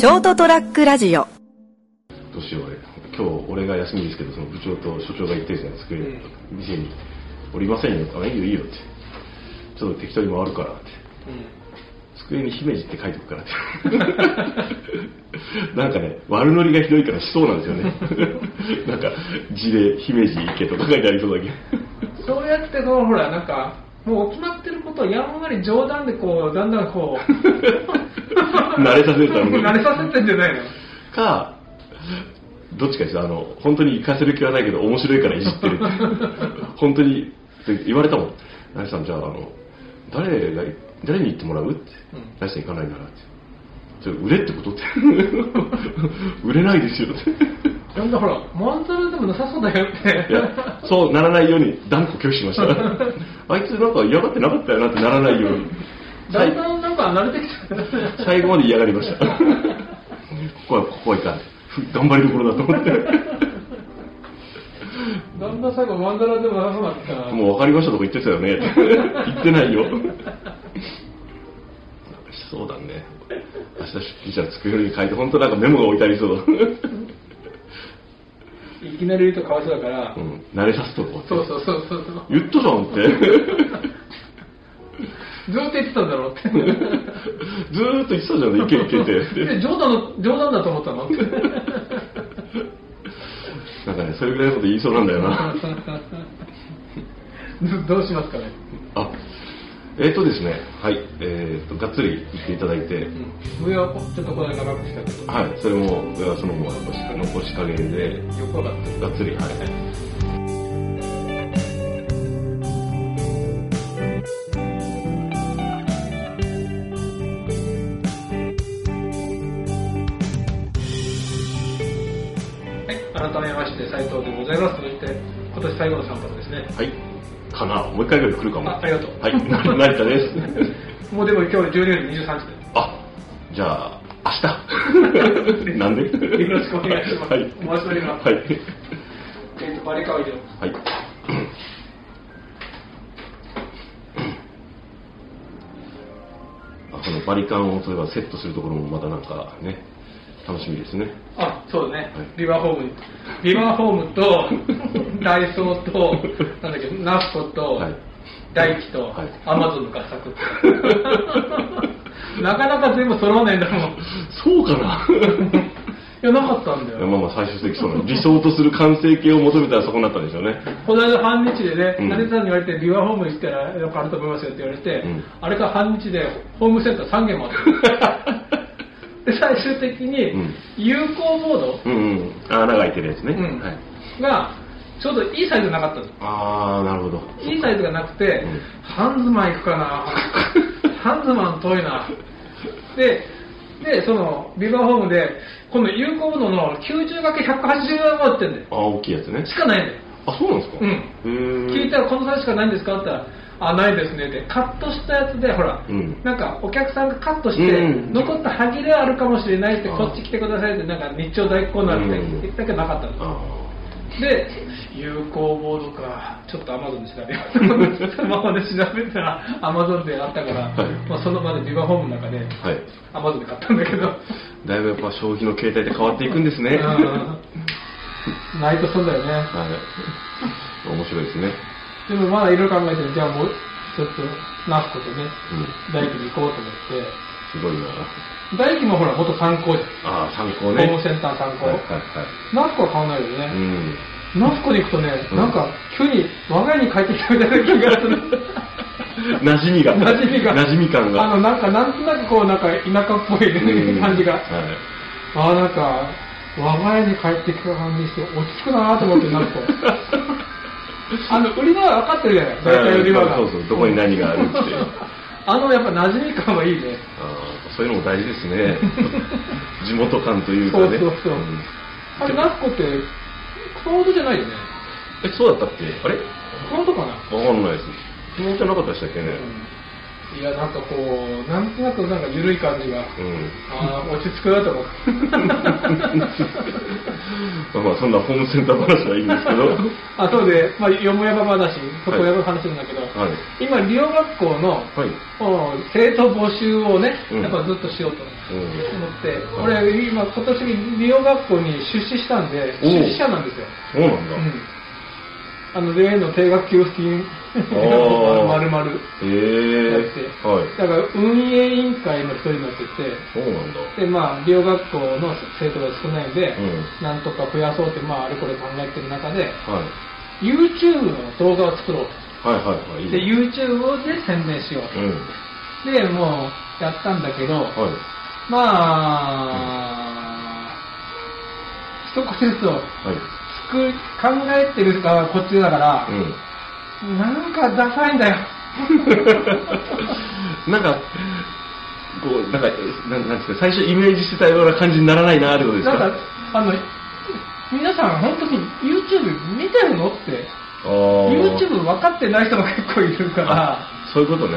ショートトラックラジオ。どうしよう俺。今日俺が休みですけどその部長と所長が言ってるじゃない机に、店に「おりませんよ」あいいよいいよ」って「ちょっと適当に回るから」って。机に姫路って書いておくからって。なんかね悪ノリがひどいからしそうなんですよね。なんか字で姫路行けとか書いてありそうだけど。そうやってこうほらなんかもう決まってることをやんわり冗談でこうだんだんこう 慣れさせるために。慣れさせてんじゃないの？かどっちかですあの本当に行かせる気はないけど面白いからいじってる。って本当にって言われたもん「成さんじゃああの誰が誰に言ってもらう?」って「成、さん行かないなら」って「それ売れってこと?」って「売れないですよ」ってだんだんほらまんざらでもなさそうだよって。いやそうならないように断固拒否しました。あいつなんか嫌がってなかったよなってならないようにだんだんなんか慣れてきた。最後まで嫌がりました。ここはここはいかん。ふ頑張りどころだと思って。だんだん最後まんざらでもなさそうだった。もう分かりましたとか言ってたよね。言ってないよ。そうだね。明日出勤したら机に書いて本当なんかメモが置いてありそう。いきなり言うとかわいそうだから、うん。慣れさせとこうって。そうそうそうそうそう。言ったじゃんってずーっと言ってたんだろうって。ずーっと言ってたじゃんいけいけって。で冗談の冗談だと思ったの？ってなんかねそれぐらいのこと言いそうなんだよな。どうしますかね？あえっ、ー、とですねはいえっ、ー、とがっつり言っていただいて、上はちょっとこれ長くしたけど。はいそれも上はそのまま残し残し加減で。横がってがっつりはい改めまして斉藤でございます。そして今年最後の散髪ですね。はい。かな。もう一回ぐらい来るかも。あありがとう。はい。成田です。もうでも今日12時23時あじゃあ明日？なんで？でよろしくお願いします、はい。お待ちしております、はい。えっとバリカワイではい。あこのバリカンをそういえばセットするところもまたなんかね楽しみですね。あそうだね、はい。リバーホームに。リバーホームと ダイソーとなんだっけナスコと、はい。ダイキと、はい。アマゾンの合作。なかなか全部揃わないんだもん。そうかな？いやなかったんだよ。まあまあ最終的にその。理想とする完成形を求めたらそこになったんでしょうね。この間半日でね、うん。成田さんに言われて、リバーホーム行ったらよくあると思いますよって言われて、うん。あれから半日でホームセンター3軒もあって、で最終的にうん。有効ボードうんうん。穴が開いてるやつね、うん。はい、がちょうどいいサイズなかったの。ああなるほど。いいサイズがなくて、うん。ハンズマン行くかな、ハンズマン遠いな。で、で、その、ビバーホームで、この有効ボードの 90×180 円持ってんだよ。ああ大きいやつね。しかないんだよ。あそうなんですか？うん。聞いたらこのサイズしかないんですか？って言ったら、あ、ないですね。って、カットしたやつで、ほら、うん。なんかお客さんがカットして、うん残った歯切れはあるかもしれないって、あこっち来てくださいって、なんか日朝大根なんてうん。言ったけどなかったの。あで、有効ボードか、ちょっとアマゾンで調べよう。スマホで調べた。ら、アマゾンであったから、はい。まあ、その場でビバホームの中で、あはい。アマゾンで買ったんだけど、だいぶやっぱ消費の形態で変わっていくんですね。うん。ナイトそうだよね。はい。面白いですねでもまだいろいろ考えてるじゃあもう、ちょっと、ナスコとね、うん大工に行こうと思って、すごいな大工もほら、元参考じゃん。ああ参考ねホームセンター参考。はいはいはいナスコは買わないようね。んナスコに行くとね、うんなんか、急に我が家に帰ってきたみたいな気がする。馴染みが馴染みが。馴染み感があの、なんか、なんとなくこう、なんか、田舎っぽいうん感じが。はいああ、なんか、我が家に帰ってきた感じして、落ち着くなと思って、ナスコ。あの、売り場は分かってるじゃない。大体売り場が。そうそうどこに何があるって あの、やっぱ馴染み感はいいね。あーそういうのも大事ですね。地元感というかね。そうそうそう。ん。あれ、ナスコって、熊本じゃないよね。えそうだったっけ？あれ？熊本かな。わかんないです。熊本じゃなかったでしたっけね、いや、なんかこう、なんとなくなんか緩い感じが、うん。ああ、落ち着くなと思って。まあそんなホームセンター話はいいんですけど、あ、そうで、まあ、よもやま話、そこやる話なんだけど、はい。今、利用学校の、はい。生徒募集をね、うんやっぱずっとしようとうん。思って、俺、今、今年利用学校に出資したんで、出資者なんですよ。そうなんだ。うん。あの、例の定額給付金、ーまるまる。へえやってはい。だから、運営委員会の一人になってて、そうなんだ。で、まあ、利用学校の生徒が少ないんで、うんなんとか増やそうって、まあ、あれこれ考えてる中で、はい。YouTube の動画を作ろうはいはいはい。で、ね YouTube で宣伝しよううん。と。で、もう、やったんだけど、はい。まあ、一言ずつをはい。作り、考えてる側はこっちだから、うん。なんかダサいんだよ。なんか、こう、なんか、なんなんですか、最初イメージしてたような感じにならないなってことですか？なんか、あの、皆さん本当に YouTube 見てるのって、YouTube 分かってない人も結構いるから、あそういうことね。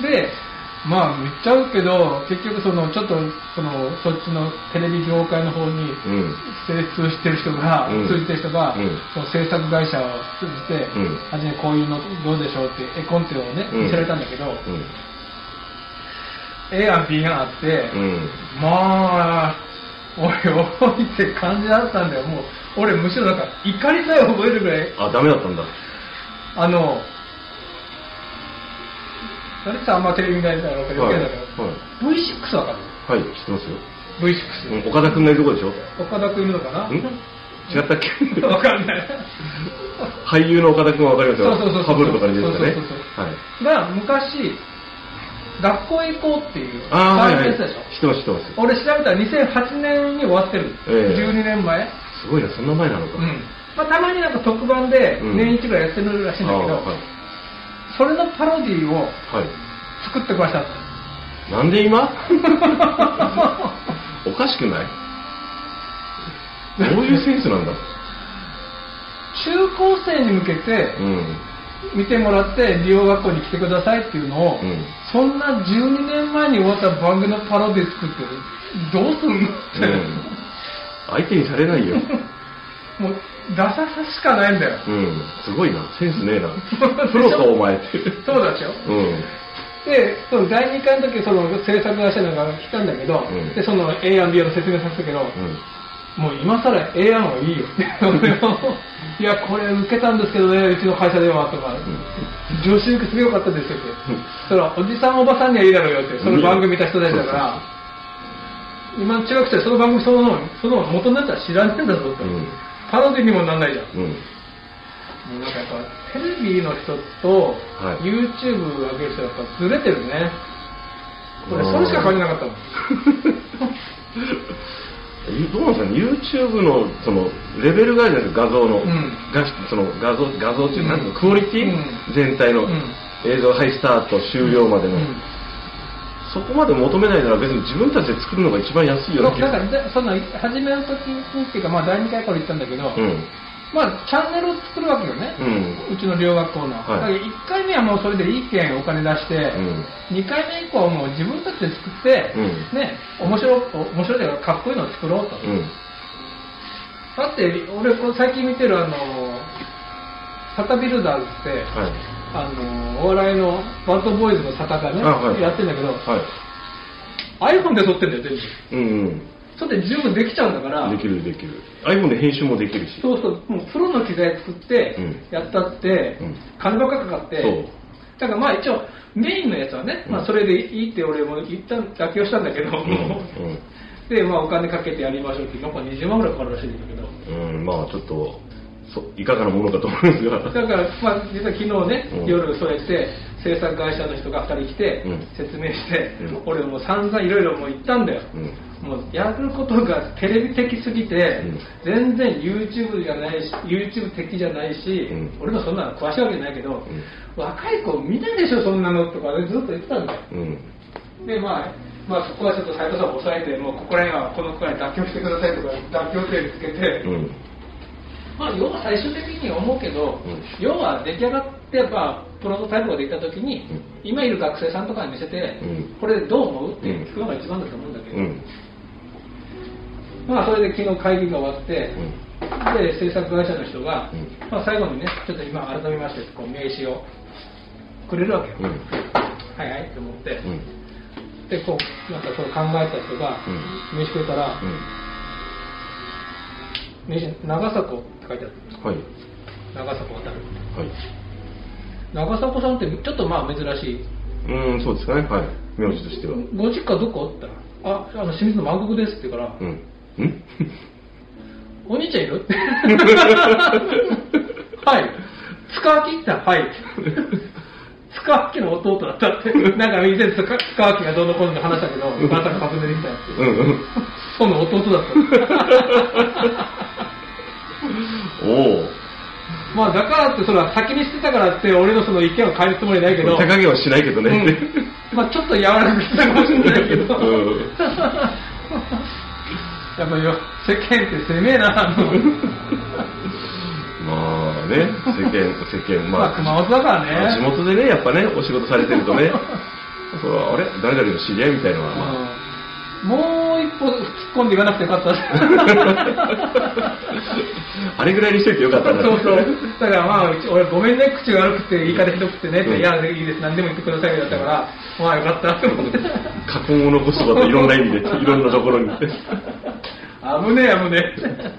うん。で、まあ、言っちゃうけど、結局その、ちょっと、その、そっちのテレビ業界の方に、うん。精通してる人が、うん通じてる人が、うんその制作会社を通じて、うん初めこういうのどうでしょうって、絵コンテをね、うん見せられたんだけど、うん。A 案 B 案あって、うん。まあ、おいおいって感じだったんだよ。もう、俺むしろなんか怒りさえ覚えるぐらい、あ、ダメだったんだ。あの、誰さんあんまテレビ見ないから余計だけど、はい。V6 わかる？はい、知ってますよ。?V6。うん岡田くんがいるとこでしょ？岡田くんいるのかな？ん？違ったっけ？わかんない。俳優の岡田くんはわかりますよ。そうそうそうかぶるとかに出てたね。そうそうそうはい。が、昔、学校へ行こうっていう、あービスでしょ？知ってます、知ってます。俺調べたら2008年に終わってる。ええ12年前。すごいな、そんな前なのか。うん。まあ、たまになんか特番でうん年一ぐらいやってるらしいんだけど、あーはい。それのパロディをはい。作ってきました。なんで今？おかしくない？どういうセンスなんだ？中高生に向けてうん。見てもらって利用学校に来てくださいっていうのを、うんそんな12年前に終わった番組のパロディ作ってどうすんのって、うん。相手にされないよ。もうダサさしかないんだよ。うん。すごいな。センスねえな。プロかお前って。そうだでしょ？うん。で、その第2回の時その制作会社なんかが来たんだけど、うんでその A 案 B 案の説明させたけど、うん。もう今更 A 案はいいよって。いや、これ受けたんですけどね、うちの会社ではとか、女子受けすげえ良かったですよって。それはおじさんおばさんにはいいだろうよって、その番組見た人たちだから、今の中学生はその番組そのその元のやつは知らねえんだぞって。うん。パロディにもなんないじゃん。うん。もうなんかやっぱテレビの人とはい。YouTube 上げる人はやっぱずれてるね。俺それしか感じなかったもん。えどうなんですか？ね YouTube のそのレベルがあるじゃないですか？画像の、ん。がその画像画像っていう、うんなんていうのクオリティ、うん。全体の、うん。映像はいスタート終了までの、うんそこまで求めないなら別に自分たちで作るのが一番安いような気がだからでその初めの時にっていうか、まあ、第2回から言ったんだけど、うん。まあ、チャンネルを作るわけよね、うん。うちの両学校の、はい。だから1回目はもうそれでいいけんお金出して、うん。2回目以降はもう自分たちで作って、うん。ね、面白い面白いというかかっこいいのを作ろうと、うん。だって俺これ最近見てるあのサタビルダーズって、はいあのお笑いのバッドボーイズのサタがね、あはい。やってんだけど、はい。iPhone で撮ってんだよ全部。うんそれで十分できちゃうんだからうんできるできる。iPhone で編集もできるし。そうそう、もうプロの機材作ってうん。やったって、うん。金ばっかかかって、そう。だからまあ一応、メインのやつはね、うん。まあそれでいいって俺も言った妥協したんだけど、うんで、まあお金かけてやりましょうって、なんか20万ぐらいかかるらしいんだけど、うん、うん、まあちょっとそいかがなものかと思いますが。だから、まあ実は昨日ね、うん。夜そうやって制作会社の人が2人来て、うん。説明して、うん。俺もう散々いろいろもう言ったんだよ。うん。もうやることがテレビ的すぎて、うん。全然 YouTube じゃないし YouTube 的じゃないし、うん。俺もそんなの詳しいわけじゃないけど、ん。若い子見ないでしょそんなのとかずっと言ってたんだよ。うん。でまあまあそこはちょっと斉藤さんを抑えてもうここら辺はこのくらい妥協してくださいとか妥協点つけて、うんまあ要は最終的に思うけど、うん。要は出来上がってやっぱプロトタイプができた時に、うん。今いる学生さんとかに見せて、うん。これどう思う？って聞くのが一番だと思うんだけど、うん。まあそれで昨日会議が終わって、うん。で制作会社の人が、うん。まあ、最後にねちょっと今改めましてこう名刺をくれるわけよ、うん。はいはいって思って、うん。でこうなんかそう考えた人がうん。名刺くれたら、うん名刺長迫って書いてあるはい。長迫渡る。はい。長迫さんってちょっとまあ珍しい。うんそうですかね。はい。名字としては。ご実家どこ？って言ったら「ああの清水の万国です」って言うから「うん。ん？お兄ちゃんいる? 」はい。塚脇って言ったら「はい」塚脇の弟だったって。なんか以前塚塚脇がどうのこうの話したけどまさか訪ねてきたやつう。んうん。その弟だった。おおまあだからってそれは先にしてたからって俺のその意見を変えるつもりないけど。手加減はしないけどね、うん。まあちょっと柔らかくしたかもしれないけど、うん。やっぱよ世間って攻めえな まあね世間世間まあ、まあ熊本だからね。まあ地元でねやっぱねお仕事されてるとね。それはあれ？誰々の知り合いみたいなのはまあ。うんもう一歩突っ込んでいかなくてよかった。あれぐらいにしといてよかったな。そうそう。だからまあ 俺ごめんね口が悪くて言い方ひどくてね。うん。いやいいです。何でも言ってくださいよ。だったからまあよかった。と思って過去を残すこといろんな意味でいろんなところに。危ねえ危ねえ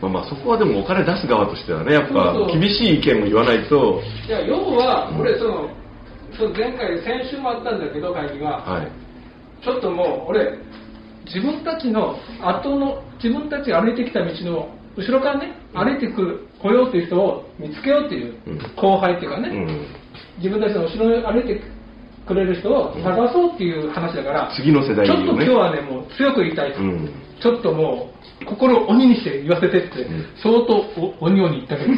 まあまあそこはでもお金出す側としてはねやっぱ厳しい意見も言わないと。いや要は俺そのその前回先週もあったんだけど会議が。はい。ちょっともう俺自分たちの後の自分たちが歩いてきた道の後ろからね歩いてくる来ようっていう人を見つけようっていううん。後輩っていうかね、うん。自分たちの後ろに歩いてくれる人を探そうっていう話だから、次の世代ちょっと今日はねもう強く言いたいと、うん。ちょっともう心を鬼にして言わせてって、うん。相当お鬼鬼言ったけど。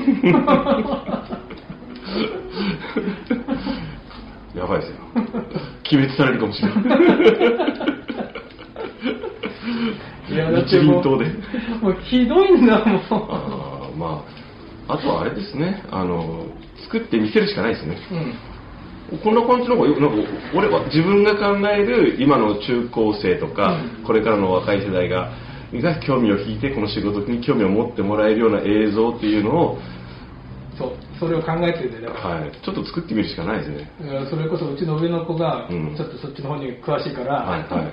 やばいですよ。決滅されるかもしれない。いやだっ日てもうで。もうひどいんだもんあーまああとはあれですね。あの作って見せるしかないですね。うん。こんな感じの方がよなんか俺は自分が考える今の中高生とか、うん。これからの若い世代がが興味を引いてこの仕事に興味を持ってもらえるような映像っていうのを、そうそれを考えてるんだからはい、ちょっと作ってみるしかないですね。それこそうちの上の子がうん。ちょっとそっちの方に詳しいから、はいは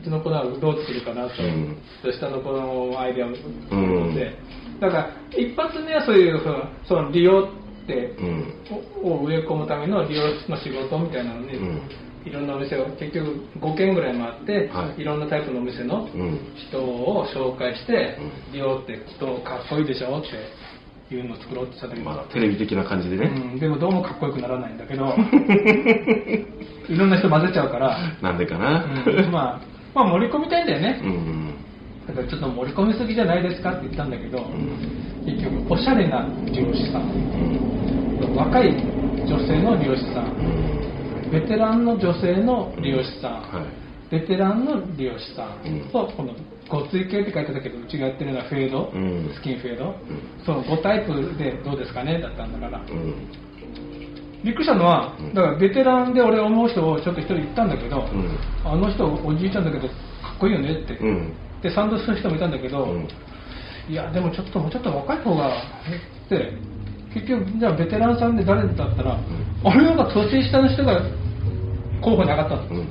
うちの子はどう作るかなと、うん。と下の子のアイデアをうん。で、だから一発目はそういうそのその利用ってうん。をを植え込むための利用の仕事みたいなのに、うんいろんなお店を結局5軒ぐらい回って、はい。い、ろんなタイプのお店のうん。人を紹介して、うん。利用って人かっこいいでしょっていうのを作ろうってしたんだけど、まあテレビ的な感じでね、うん、でもどうもかっこよくならないんだけど いろんな人混ぜちゃうから、なんでかな。うん。まあ、まあ盛り込みたいんだよね、うんだからちょっと盛り込みすぎじゃないですかって言ったんだけど、うん。結局おしゃれな利用師さん。うん。若い女性の利用師さんベテランの女性の利用師さん、はい。ベテランの利用師さん。うん。と、このごつい系って書いてたけどうちがやってるのはフェード、うん。スキンフェード、うん。その5タイプでどうですかねだったんだから、うん。びっくりしたのはうん。だからベテランで俺思う人をちょっと一人言ったんだけど、うん。あの人おじいちゃんだけどかっこいいよねって、うん。で賛同する人もいたんだけど、うん。いやでもちょっともうちょっと若い方がって。結局じゃあベテランさんで誰だったら、俺なんか年下の人が候補に上がったの、うん。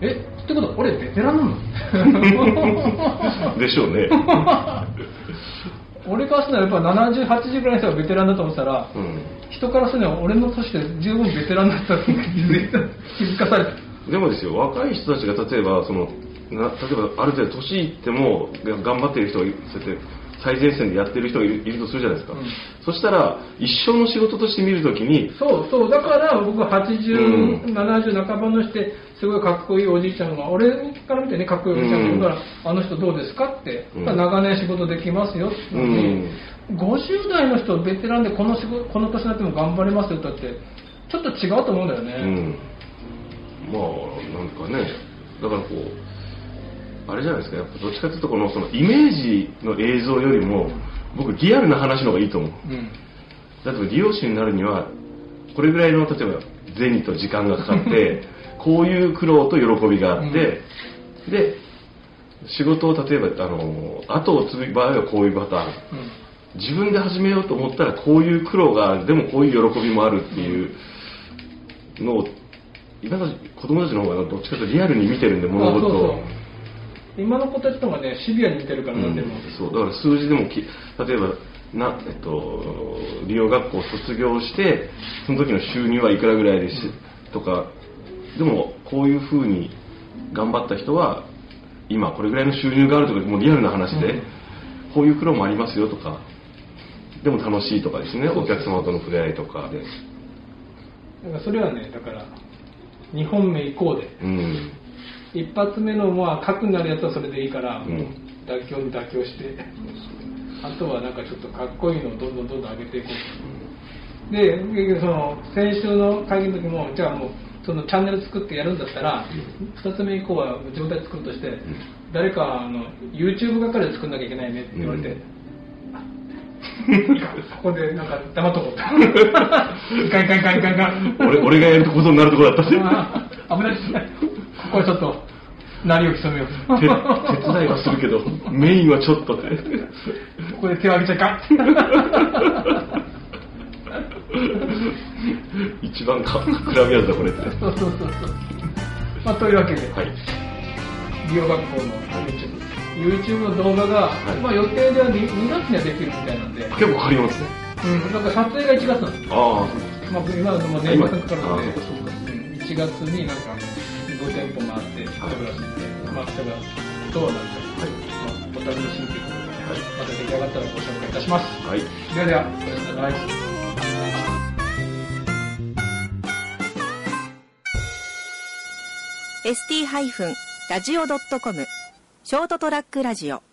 えってことは俺ベテランなの？でしょうね。俺からするのはやっぱ7080ぐらいの人がベテランだと思ってたら、うん。人からするのは俺の年で十分ベテランだったって気づかされたでもですよ若い人たちが例えばそのな例えばある程度年いってもが頑張ってる人がいそうやって最前線でやってる人がいるとするじゃないですか、うん。そしたら一生の仕事として見るときにそうそうだから僕は80、うん。70半ばのしてすごいかっこいいおじいちゃんが俺から見てねかっこいいおじいちゃんがいるから、あの人どうですかって、うん。長年仕事できますよってのに、50代の人ベテランでこの仕事この年になっても頑張れますよって言ってちょっと違うと思うんだよね、うん、まあなんかねだからこうあれじゃないですか。やっぱどっちかというとこのそのイメージの映像よりも僕リアルな話の方がいいと思う。うん例えば利用者になるにはこれぐらいの例えば銭と時間がかかって こういう苦労と喜びがあって、で仕事を例えばあの後を継ぐ場合はこういうパターン。自分で始めようと思ったらこういう苦労がある。でもこういう喜びもあるっていうのを今の子供たちの方がどっちかというとリアルに見てるんでうん、物事を。あそうそう今の子たちとかねシビアに見てるからでも、そうだから数字でもき例えばな、えっと、利用学校を卒業してその時の収入はいくらぐらいですとかでもこういうふうに頑張った人は今これぐらいの収入があるとかもうリアルな話で、うん。こういう苦労もありますよとかでも楽しいとかですねお客様との触れ合いとかで。だからそれはねだから2本目以降で。うん一発目のまあ核になるやつはそれでいいから、うん。妥協に妥協して。あとはなんかちょっとかっこいいのをどんどんどんどん上げていこうと。で結局その先週の会議の時もじゃあもうそのチャンネル作ってやるんだったら2つ目以降は自分たち作るとして誰かあの YouTube 係で作んなきゃいけないねって言われて、ここでなんか黙っとこうと。いかんいかんいかん俺俺がやることになるところだったんで あー危ないですねここはちょっと鳴りを潜めよう。手 手伝いはするけどメインはちょっと。ってここで手を挙げちゃいかん。一番か暗みやつだこれって。そうそうそうそう。まあ、というわけで、はい。美容学校の YouTube。YouTube の動画が、い。まあ予定では 2, 2月にはできるみたいなんで、結構かかりますね。うん、なんか撮影が1月なんですよ。あまあ、今の年末かかるので、あそうかそうか。うん1月になんか5店舗回って、撮るらしいんで、まあ、それがどうなるか、まあ、お楽しみということで、また出来上がったらご紹介いたします。あはいではでは、おやすみなさい。ー ST-radio.com ショートトラックラジオ